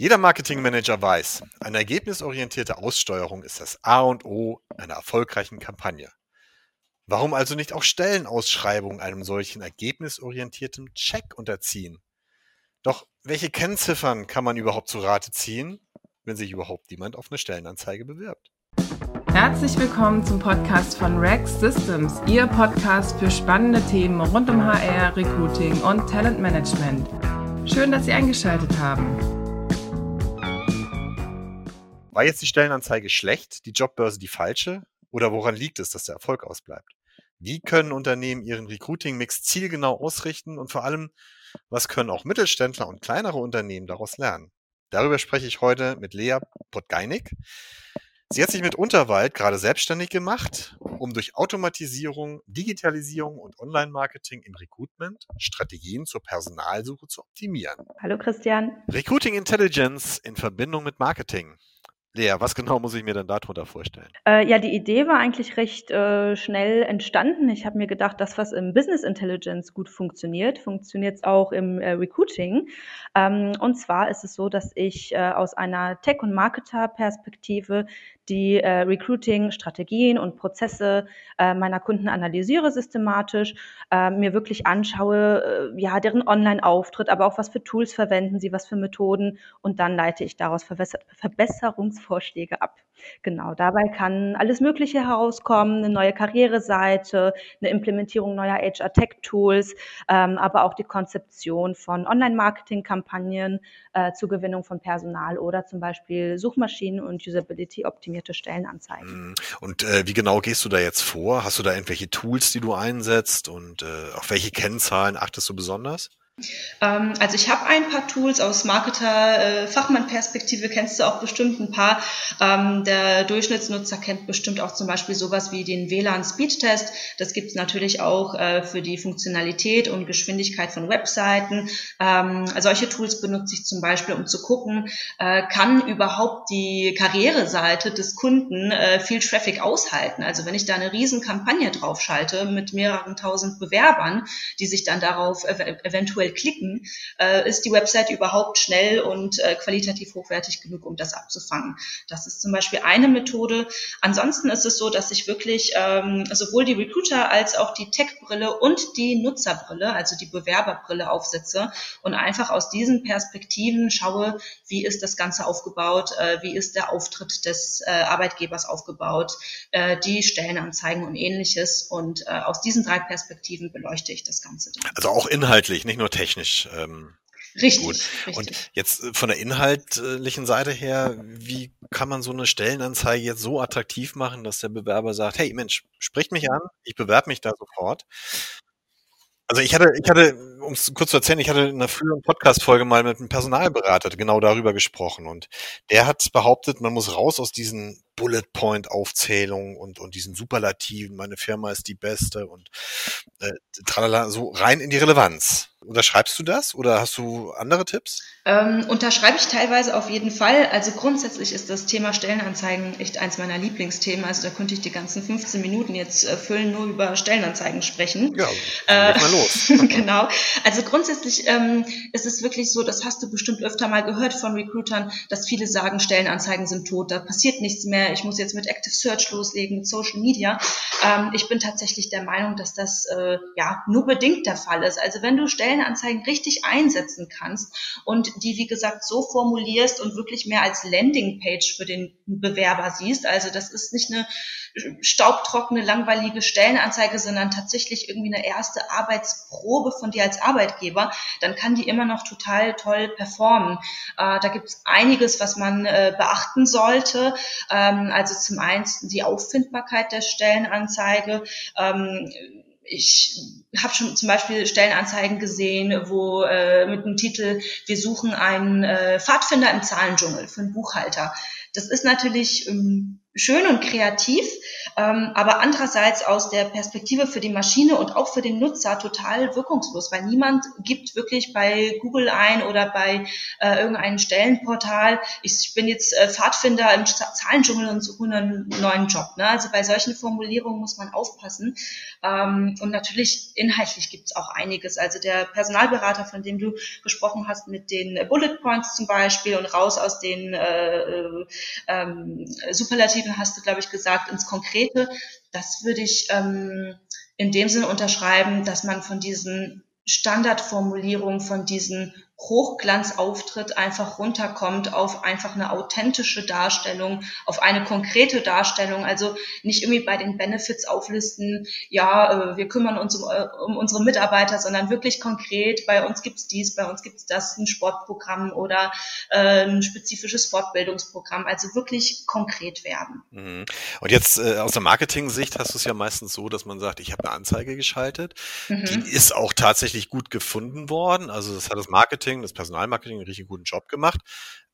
Jeder Marketingmanager weiß, eine ergebnisorientierte Aussteuerung ist das A und O einer erfolgreichen Kampagne. Warum also nicht auch Stellenausschreibungen einem solchen ergebnisorientierten Check unterziehen? Doch welche Kennziffern kann man überhaupt zu Rate ziehen, wenn sich überhaupt jemand auf eine Stellenanzeige bewirbt? Herzlich willkommen zum Podcast von Rex Systems, Ihr Podcast für spannende Themen rund um HR, Recruiting und Talentmanagement. Schön, dass Sie eingeschaltet haben. War jetzt die Stellenanzeige schlecht, die Jobbörse die falsche? Oder woran liegt es, dass der Erfolg ausbleibt? Wie können Unternehmen ihren Recruiting-Mix zielgenau ausrichten und vor allem, was können auch Mittelständler und kleinere Unternehmen daraus lernen? Darüber spreche ich heute mit Lea Podgeinik. Sie hat sich mit Unterwald gerade selbstständig gemacht, um durch Automatisierung, Digitalisierung und Online-Marketing im Recruitment Strategien zur Personalsuche zu optimieren. Hallo Christian. Recruiting Intelligence in Verbindung mit Marketing. Lea, was genau muss ich mir denn darunter vorstellen? Äh, ja, die Idee war eigentlich recht äh, schnell entstanden. Ich habe mir gedacht, das, was im Business Intelligence gut funktioniert, funktioniert es auch im äh, Recruiting. Ähm, und zwar ist es so, dass ich äh, aus einer Tech- und Marketer-Perspektive die äh, Recruiting-Strategien und Prozesse äh, meiner Kunden analysiere systematisch, äh, mir wirklich anschaue, äh, ja, deren Online-Auftritt, aber auch was für Tools verwenden sie, was für Methoden und dann leite ich daraus Verbesserungsvorschläge ab. Genau, dabei kann alles Mögliche herauskommen, eine neue Karriereseite, eine Implementierung neuer HR-Tech-Tools, ähm, aber auch die Konzeption von Online-Marketing-Kampagnen äh, zur Gewinnung von Personal oder zum Beispiel Suchmaschinen und Usability-optimierte Stellenanzeigen. Mhm. Und äh, wie genau gehst du da jetzt vor? Hast du da irgendwelche Tools, die du einsetzt und äh, auf welche Kennzahlen achtest du besonders? Ähm, also ich habe ein paar Tools aus Marketer-Fachmann-Perspektive, äh, kennst du auch bestimmt ein paar. Ähm, der Durchschnittsnutzer kennt bestimmt auch zum Beispiel sowas wie den WLAN-Speed-Test. Das gibt es natürlich auch äh, für die Funktionalität und Geschwindigkeit von Webseiten. Ähm, solche Tools benutze ich zum Beispiel, um zu gucken, äh, kann überhaupt die Karriereseite des Kunden viel Traffic aushalten. Also wenn ich da eine riesen Kampagne draufschalte mit mehreren tausend Bewerbern, die sich dann darauf ev klicken, äh, ist die Website überhaupt schnell und äh, qualitativ hochwertig genug, um das abzufangen. Das ist zum Beispiel eine Methode. Ansonsten ist es so, dass ich wirklich ähm, sowohl die Recruiter als auch die Tech-Brille und die Nutzerbrille, also die Bewerberbrille aufsetze und einfach aus diesen Perspektiven schaue, wie ist das Ganze aufgebaut, äh, wie ist der Auftritt des äh, Arbeitgebers aufgebaut, äh, die Stellenanzeigen und ähnliches. Und äh, aus diesen drei Perspektiven beleuchte ich das Ganze. Dann. Also auch inhaltlich, nicht nur technisch. Ähm, richtig, gut. richtig. Und jetzt äh, von der inhaltlichen Seite her, wie kann man so eine Stellenanzeige jetzt so attraktiv machen, dass der Bewerber sagt, hey Mensch, spricht mich an, ich bewerbe mich da sofort. Also ich hatte, ich hatte, um es kurz zu erzählen, ich hatte in einer früheren Podcast-Folge mal mit einem Personalberater genau darüber gesprochen und der hat behauptet, man muss raus aus diesen Bullet-Point-Aufzählungen und, und diesen Superlativen, meine Firma ist die beste und äh, tralala, so rein in die Relevanz. Unterschreibst du das oder hast du andere Tipps? Ähm, unterschreibe ich teilweise auf jeden Fall. Also grundsätzlich ist das Thema Stellenanzeigen echt eins meiner Lieblingsthemen. Also da könnte ich die ganzen 15 Minuten jetzt äh, füllen, nur über Stellenanzeigen sprechen. Ja, äh, mal los. genau. Also grundsätzlich ähm, ist es wirklich so, das hast du bestimmt öfter mal gehört von Recruitern, dass viele sagen, Stellenanzeigen sind tot, da passiert nichts mehr. Ich muss jetzt mit Active Search loslegen, mit Social Media. Ähm, ich bin tatsächlich der Meinung, dass das äh, ja nur bedingt der Fall ist. Also wenn du Stellen Stellenanzeigen richtig einsetzen kannst und die, wie gesagt, so formulierst und wirklich mehr als Landingpage für den Bewerber siehst. Also das ist nicht eine staubtrockene, langweilige Stellenanzeige, sondern tatsächlich irgendwie eine erste Arbeitsprobe von dir als Arbeitgeber, dann kann die immer noch total toll performen. Äh, da gibt es einiges, was man äh, beachten sollte. Ähm, also zum einen die Auffindbarkeit der Stellenanzeige. Ähm, ich habe schon zum Beispiel Stellenanzeigen gesehen, wo äh, mit dem Titel Wir suchen einen äh, Pfadfinder im Zahlendschungel für einen Buchhalter. Das ist natürlich ähm, schön und kreativ, ähm, aber andererseits aus der Perspektive für die Maschine und auch für den Nutzer total wirkungslos, weil niemand gibt wirklich bei Google ein oder bei äh, irgendeinem Stellenportal, ich bin jetzt äh, Pfadfinder im Zahlendschungel und suche einen neuen Job. Ne? Also bei solchen Formulierungen muss man aufpassen. Ähm, und natürlich inhaltlich gibt es auch einiges. Also der Personalberater, von dem du gesprochen hast, mit den Bullet Points zum Beispiel und raus aus den äh, äh, ähm, Superlativen Positiven hast du, glaube ich, gesagt, ins Konkrete. Das würde ich ähm, in dem Sinne unterschreiben, dass man von diesen Standardformulierungen, von diesen Hochglanzauftritt einfach runterkommt auf einfach eine authentische Darstellung, auf eine konkrete Darstellung, also nicht irgendwie bei den Benefits auflisten, ja, äh, wir kümmern uns um, äh, um unsere Mitarbeiter, sondern wirklich konkret, bei uns gibt's dies, bei uns gibt's das, ein Sportprogramm oder äh, ein spezifisches Fortbildungsprogramm, also wirklich konkret werden. Mhm. Und jetzt äh, aus der Marketing-Sicht hast du es ja meistens so, dass man sagt, ich habe eine Anzeige geschaltet, mhm. die ist auch tatsächlich gut gefunden worden, also das hat das Marketing Marketing, das Personalmarketing einen richtig guten Job gemacht,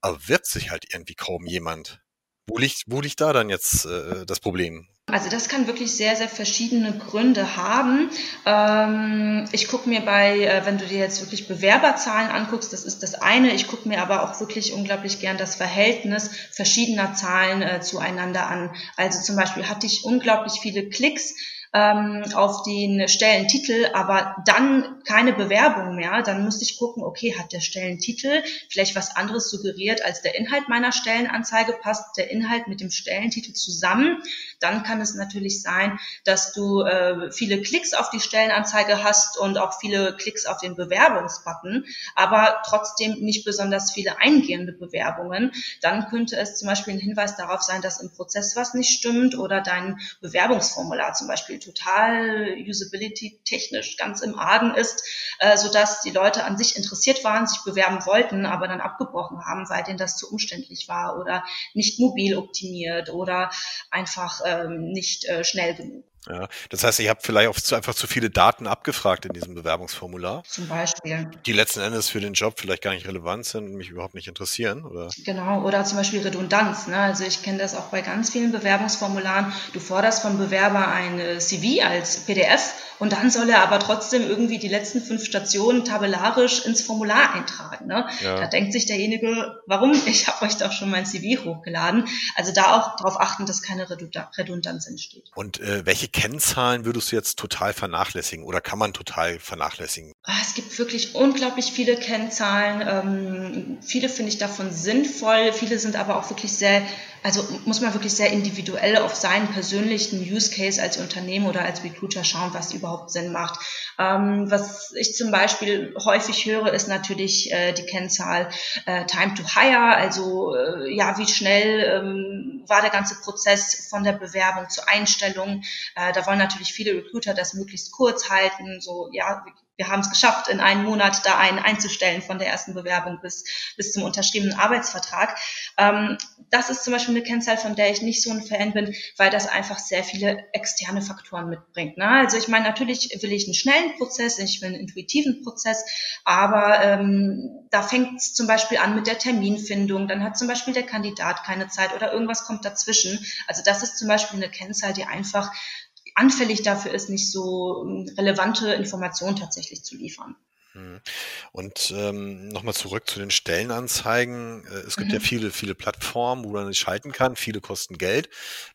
aber wird sich halt irgendwie kaum jemand. Wo liegt, wo liegt da dann jetzt äh, das Problem? Also das kann wirklich sehr, sehr verschiedene Gründe haben. Ähm, ich gucke mir bei, äh, wenn du dir jetzt wirklich Bewerberzahlen anguckst, das ist das eine. Ich gucke mir aber auch wirklich unglaublich gern das Verhältnis verschiedener Zahlen äh, zueinander an. Also zum Beispiel hatte ich unglaublich viele Klicks ähm, auf den Stellentitel, aber dann keine Bewerbung mehr, dann müsste ich gucken, okay, hat der Stellentitel vielleicht was anderes suggeriert, als der Inhalt meiner Stellenanzeige, passt der Inhalt mit dem Stellentitel zusammen, dann kann es natürlich sein, dass du äh, viele Klicks auf die Stellenanzeige hast und auch viele Klicks auf den Bewerbungsbutton, aber trotzdem nicht besonders viele eingehende Bewerbungen. Dann könnte es zum Beispiel ein Hinweis darauf sein, dass im Prozess was nicht stimmt oder dein Bewerbungsformular zum Beispiel total usability technisch ganz im Argen ist, äh, sodass die Leute an sich interessiert waren, sich bewerben wollten, aber dann abgebrochen haben, weil denen das zu umständlich war oder nicht mobil optimiert oder einfach ähm, nicht äh, schnell genug. Ja, das heißt, ihr habt vielleicht auch zu, einfach zu viele Daten abgefragt in diesem Bewerbungsformular. Zum Beispiel. Die letzten Endes für den Job vielleicht gar nicht relevant sind und mich überhaupt nicht interessieren, oder? Genau, oder zum Beispiel Redundanz. Ne? Also ich kenne das auch bei ganz vielen Bewerbungsformularen. Du forderst vom Bewerber ein äh, CV als PDF und dann soll er aber trotzdem irgendwie die letzten fünf Stationen tabellarisch ins Formular eintragen. Ne? Ja. Da denkt sich derjenige, warum? Ich habe euch doch schon mein CV hochgeladen. Also da auch darauf achten, dass keine Redundanz entsteht. Und äh, welche Kennzahlen würdest du jetzt total vernachlässigen oder kann man total vernachlässigen? Ah, es gibt wirklich unglaublich viele Kennzahlen. Ähm, viele finde ich davon sinnvoll. Viele sind aber auch wirklich sehr also muss man wirklich sehr individuell auf seinen persönlichen Use Case als Unternehmen oder als Recruiter schauen, was überhaupt Sinn macht. Ähm, was ich zum Beispiel häufig höre, ist natürlich äh, die Kennzahl äh, Time to Hire, also äh, ja, wie schnell ähm, war der ganze Prozess von der Bewerbung zur Einstellung. Äh, da wollen natürlich viele Recruiter das möglichst kurz halten, so ja, wir haben es geschafft, in einem Monat da einen einzustellen von der ersten Bewerbung bis, bis zum unterschriebenen Arbeitsvertrag. Ähm, das ist zum Beispiel eine Kennzahl, von der ich nicht so ein Fan bin, weil das einfach sehr viele externe Faktoren mitbringt. Ne? Also ich meine, natürlich will ich einen schnellen Prozess, ich will einen intuitiven Prozess, aber ähm, da fängt es zum Beispiel an mit der Terminfindung, dann hat zum Beispiel der Kandidat keine Zeit oder irgendwas kommt dazwischen. Also das ist zum Beispiel eine Kennzahl, die einfach anfällig dafür ist, nicht so ähm, relevante Informationen tatsächlich zu liefern. Hm. Und ähm, nochmal zurück zu den Stellenanzeigen. Äh, es gibt mhm. ja viele, viele Plattformen, wo man nicht schalten kann. Viele kosten Geld.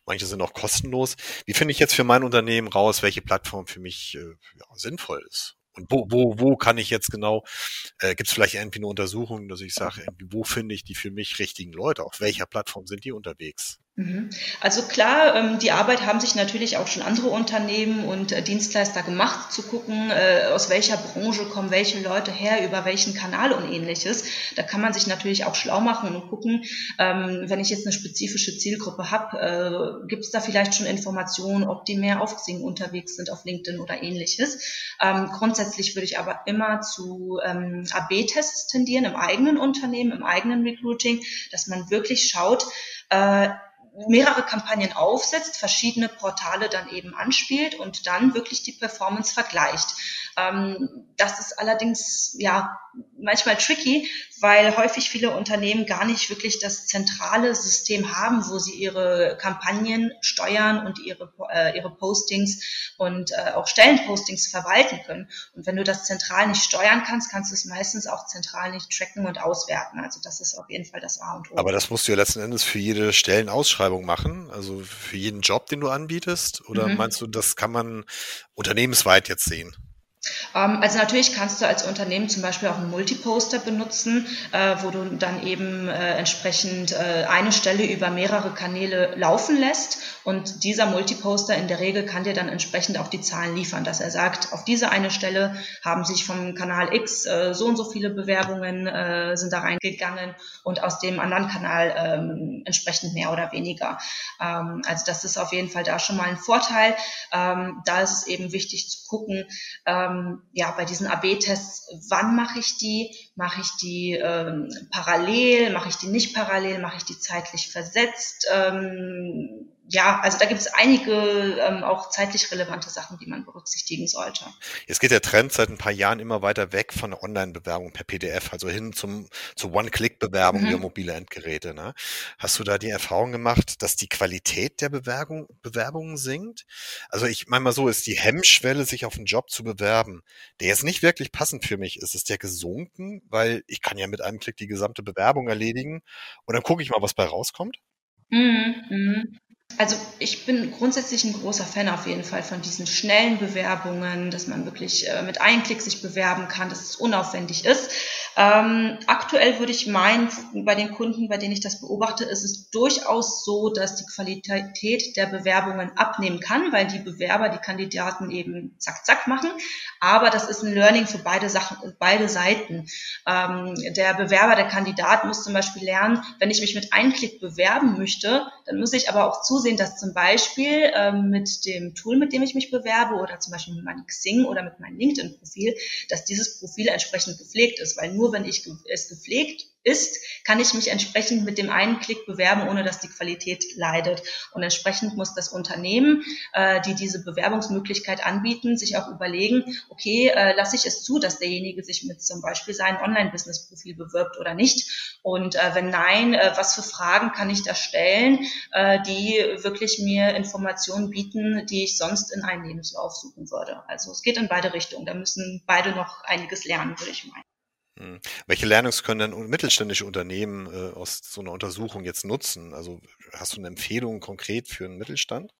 Manche sind auch kostenlos. Wie finde ich jetzt für mein Unternehmen raus, welche Plattform für mich äh, ja, sinnvoll ist? Und wo, wo, wo kann ich jetzt genau, äh, gibt es vielleicht irgendwie eine Untersuchung, dass ich sage, wo finde ich die für mich richtigen Leute? Auf welcher Plattform sind die unterwegs? Mhm. Also klar, ähm, die Arbeit haben sich natürlich auch schon andere Unternehmen und äh, Dienstleister gemacht, zu gucken, äh, aus welcher Branche kommen welche Leute her, über welchen Kanal und ähnliches. Da kann man sich natürlich auch schlau machen und gucken, ähm, wenn ich jetzt eine spezifische Zielgruppe habe, äh, gibt es da vielleicht schon Informationen, ob die mehr auf Xing unterwegs sind, auf LinkedIn oder ähnliches. Ähm, grundsätzlich würde ich aber immer zu AB-Tests tendieren im eigenen Unternehmen, im eigenen Recruiting, dass man wirklich schaut, mehrere Kampagnen aufsetzt, verschiedene Portale dann eben anspielt und dann wirklich die Performance vergleicht. Ähm, das ist allerdings ja manchmal tricky, weil häufig viele Unternehmen gar nicht wirklich das zentrale System haben, wo sie ihre Kampagnen steuern und ihre, äh, ihre Postings und äh, auch Stellenpostings verwalten können. Und wenn du das zentral nicht steuern kannst, kannst du es meistens auch zentral nicht tracken und auswerten. Also das ist auf jeden Fall das A und O. Aber das musst du ja letzten Endes für jede Stellenausschreibung machen, also für jeden Job, den du anbietest? Oder mhm. meinst du, das kann man unternehmensweit jetzt sehen? Ähm, also natürlich kannst du als Unternehmen zum Beispiel auch einen Multiposter benutzen, äh, wo du dann eben äh, entsprechend äh, eine Stelle über mehrere Kanäle laufen lässt und dieser Multiposter in der Regel kann dir dann entsprechend auch die Zahlen liefern, dass er sagt, auf diese eine Stelle haben sich vom Kanal X so und so viele Bewerbungen sind da reingegangen und aus dem anderen Kanal ähm, entsprechend mehr oder weniger. Ähm, also das ist auf jeden Fall da schon mal ein Vorteil. Da ist es eben wichtig zu gucken, ähm, ja, bei diesen AB-Tests, wann mache ich die? Mache ich die ähm, parallel? Mache ich die nicht parallel? Mache ich die zeitlich versetzt? Ja, also da gibt es einige ähm, auch zeitlich relevante Sachen, die man berücksichtigen sollte. Jetzt geht der Trend seit ein paar Jahren immer weiter weg von der Online-Bewerbung per PDF, also hin zum zur One-Click-Bewerbung mhm. über mobile Endgeräte. Ne? Hast du da die Erfahrung gemacht, dass die Qualität der Bewerbung, Bewerbungen sinkt? Also ich meine mal so, ist die Hemmschwelle, sich auf einen Job zu bewerben, der jetzt nicht wirklich passend für mich ist, ist der gesunken, weil ich kann ja mit einem Klick die gesamte Bewerbung erledigen und dann gucke ich mal, was bei rauskommt? Mhm. Also ich bin grundsätzlich ein großer Fan auf jeden Fall von diesen schnellen Bewerbungen, dass man wirklich äh, mit einem Klick sich bewerben kann, dass es unaufwendig ist. Ähm, aktuell würde ich meinen, bei den Kunden, bei denen ich das beobachte, ist es durchaus so, dass die Qualität der Bewerbungen abnehmen kann, weil die Bewerber die Kandidaten eben zack, zack machen. Aber das ist ein Learning für beide Sachen, beide Seiten. Ähm, der Bewerber, der Kandidat muss zum Beispiel lernen, wenn ich mich mit einem Klick bewerben möchte, dann muss ich aber auch zusehen, dass zum Beispiel ähm, mit dem Tool, mit dem ich mich bewerbe oder zum Beispiel mit meinem Xing oder mit meinem LinkedIn-Profil, dass dieses Profil entsprechend gepflegt ist, weil nur nur wenn ich es gepflegt ist, kann ich mich entsprechend mit dem einen Klick bewerben, ohne dass die Qualität leidet. Und entsprechend muss das Unternehmen, äh, die diese Bewerbungsmöglichkeit anbieten, sich auch überlegen, okay, äh, lasse ich es zu, dass derjenige sich mit zum Beispiel seinem Online-Business-Profil bewirbt oder nicht? Und äh, wenn nein, äh, was für Fragen kann ich da stellen, äh, die wirklich mir Informationen bieten, die ich sonst in einem Lebenslauf suchen würde? Also es geht in beide Richtungen. Da müssen beide noch einiges lernen, würde ich meinen. Hm. Welche Learnings können denn mittelständische Unternehmen äh, aus so einer Untersuchung jetzt nutzen? Also hast du eine Empfehlung konkret für einen Mittelstand?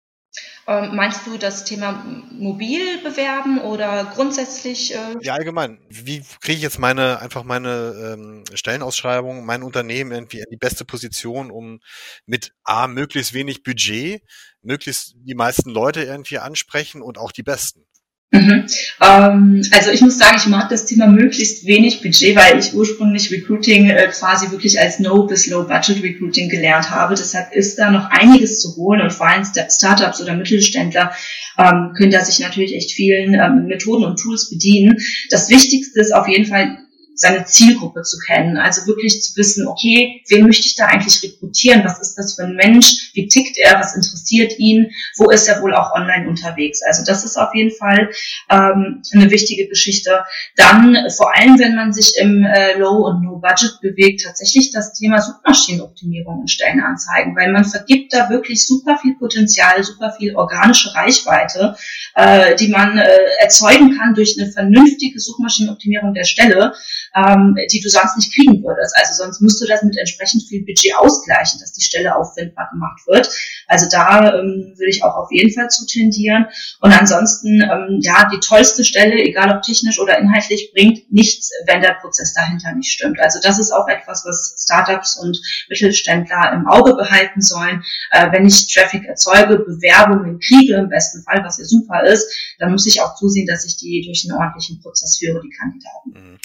Ähm, meinst du das Thema mobil bewerben oder grundsätzlich? Äh ja, allgemein. Wie kriege ich jetzt meine einfach meine ähm, Stellenausschreibung, mein Unternehmen irgendwie in die beste Position, um mit A möglichst wenig Budget, möglichst die meisten Leute irgendwie ansprechen und auch die besten? Mhm. Ähm, also ich muss sagen, ich mag das Thema möglichst wenig Budget, weil ich ursprünglich Recruiting äh, quasi wirklich als No bis Low Budget Recruiting gelernt habe. Deshalb ist da noch einiges zu holen und vor allem Startups oder Mittelständler ähm, können da sich natürlich echt vielen ähm, Methoden und Tools bedienen. Das Wichtigste ist auf jeden Fall seine Zielgruppe zu kennen. Also wirklich zu wissen, okay, wen möchte ich da eigentlich rekrutieren? Was ist das für ein Mensch? Wie tickt er? Was interessiert ihn? Wo ist er wohl auch online unterwegs? Also das ist auf jeden Fall ähm, eine wichtige Geschichte. Dann vor allem, wenn man sich im äh, Low- und No-Budget bewegt, tatsächlich das Thema Suchmaschinenoptimierung in Stellenanzeigen, weil man vergibt da wirklich super viel Potenzial, super viel organische Reichweite, äh, die man äh, erzeugen kann durch eine vernünftige Suchmaschinenoptimierung der Stelle ähm, die du sonst nicht kriegen würdest. Also sonst musst du das mit entsprechend viel Budget ausgleichen, dass die Stelle auffindbar gemacht wird. Also da ähm, würde ich auch auf jeden Fall zu tendieren. Und ansonsten, ähm, ja, die tollste Stelle, egal ob technisch oder inhaltlich, bringt nichts, wenn der Prozess dahinter nicht stimmt. Also das ist auch etwas, was Startups und Mittelständler im Auge behalten sollen. Äh, wenn ich Traffic erzeuge, Bewerbungen kriege im besten Fall, was ja super ist, dann muss ich auch zusehen, dass ich die durch einen ordentlichen Prozess führe, die Kandidaten. Mhm.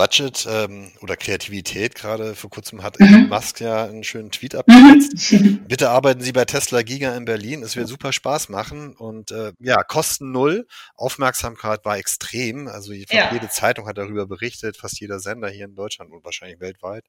Budget ähm, oder Kreativität. Gerade vor kurzem hat Elon Musk ja einen schönen Tweet abgesetzt. Bitte arbeiten Sie bei Tesla Giga in Berlin. Es wird super Spaß machen. Und äh, ja, Kosten null. Aufmerksamkeit war extrem. Also Ja. jede Zeitung hat darüber berichtet, fast jeder Sender hier in Deutschland und wahrscheinlich weltweit.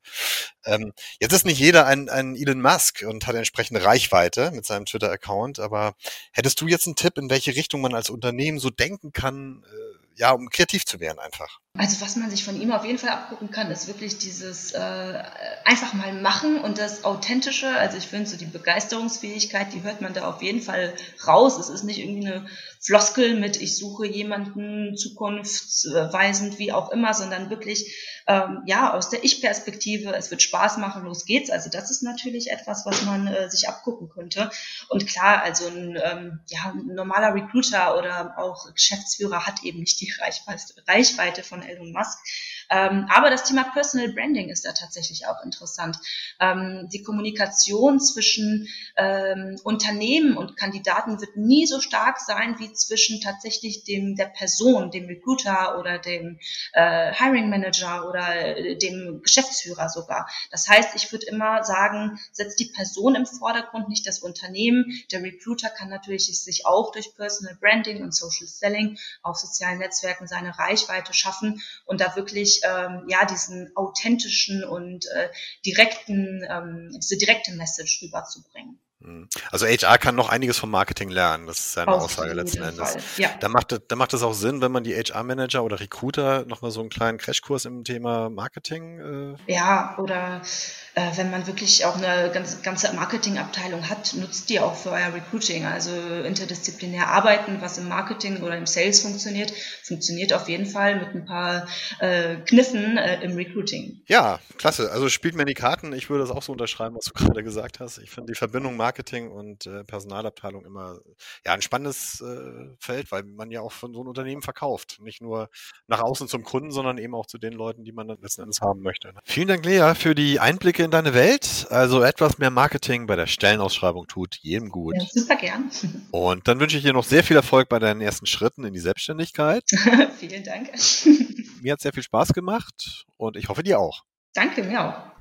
Ähm, jetzt ist nicht jeder ein, ein Elon Musk und hat entsprechende Reichweite mit seinem Twitter-Account. Aber hättest du jetzt einen Tipp, in welche Richtung man als Unternehmen so denken kann, äh, ja, um kreativ zu werden einfach? Also was man sich von ihm auf jeden Fall abgucken kann, ist wirklich dieses äh, einfach mal machen und das Authentische. Also ich finde so die Begeisterungsfähigkeit, die hört man da auf jeden Fall raus. Es ist nicht irgendwie eine Floskel mit ich suche jemanden zukunftsweisend, wie auch immer, sondern wirklich ähm, ja aus der Ich-Perspektive. Es wird Spaß machen, los geht's. Also das ist natürlich etwas, was man äh, sich abgucken könnte. Und klar, also ein, ähm, ja, ein normaler Recruiter oder auch Geschäftsführer hat eben nicht die Reichweite, Reichweite von Elon Musk. Ähm, aber das Thema Personal Branding ist da tatsächlich auch interessant. Ähm, die Kommunikation zwischen ähm, Unternehmen und Kandidaten wird nie so stark sein wie zwischen tatsächlich dem der Person, dem Recruiter oder dem äh, Hiring Manager oder äh, dem Geschäftsführer sogar. Das heißt, ich würde immer sagen, setzt die Person im Vordergrund, nicht das Unternehmen. Der Recruiter kann natürlich sich auch durch Personal Branding und Social Selling auf sozialen Netzwerken seine Reichweite schaffen und da wirklich ähm, ja diesen authentischen und äh, direkten ähm, diese direkte Message rüberzubringen. Hm. Also HR kann noch einiges vom Marketing lernen, das ist seine Auf Aussage letzten Endes. Fall, ja. Da macht, es- da macht es auch Sinn, wenn man die HR-Manager oder Recruiter nochmal so einen kleinen Crashkurs im Thema Marketing äh, Ja, oder äh, wenn man wirklich auch eine ganz, ganze Marketingabteilung hat, nutzt die auch für euer Recruiting. Also interdisziplinär arbeiten, was im Marketing oder im Sales funktioniert, funktioniert auf jeden Fall mit ein paar äh, Kniffen äh, im Recruiting. Ja, klasse. Also spielt mir die Karten. Ich würde das auch so unterschreiben, was du gerade gesagt hast. Ich finde die Verbindung Marketing und äh, Personalabteilung immer ja ein spannendes äh, Feld, weil man ja auch von so einem Unternehmen verkauft. Nicht nur nach außen zum Kunden, sondern eben auch zu den Leuten, die man dann letzten Endes haben möchte. ne? Vielen Dank, Lea, für die Einblicke in deine Welt. Also etwas mehr Marketing bei der Stellenausschreibung tut jedem gut. Ja, super gern. Und dann wünsche ich dir noch sehr viel Erfolg bei deinen ersten Schritten in die Selbstständigkeit. Vielen Dank. Mir hat sehr viel Spaß gemacht und ich hoffe dir auch. Danke, mir auch.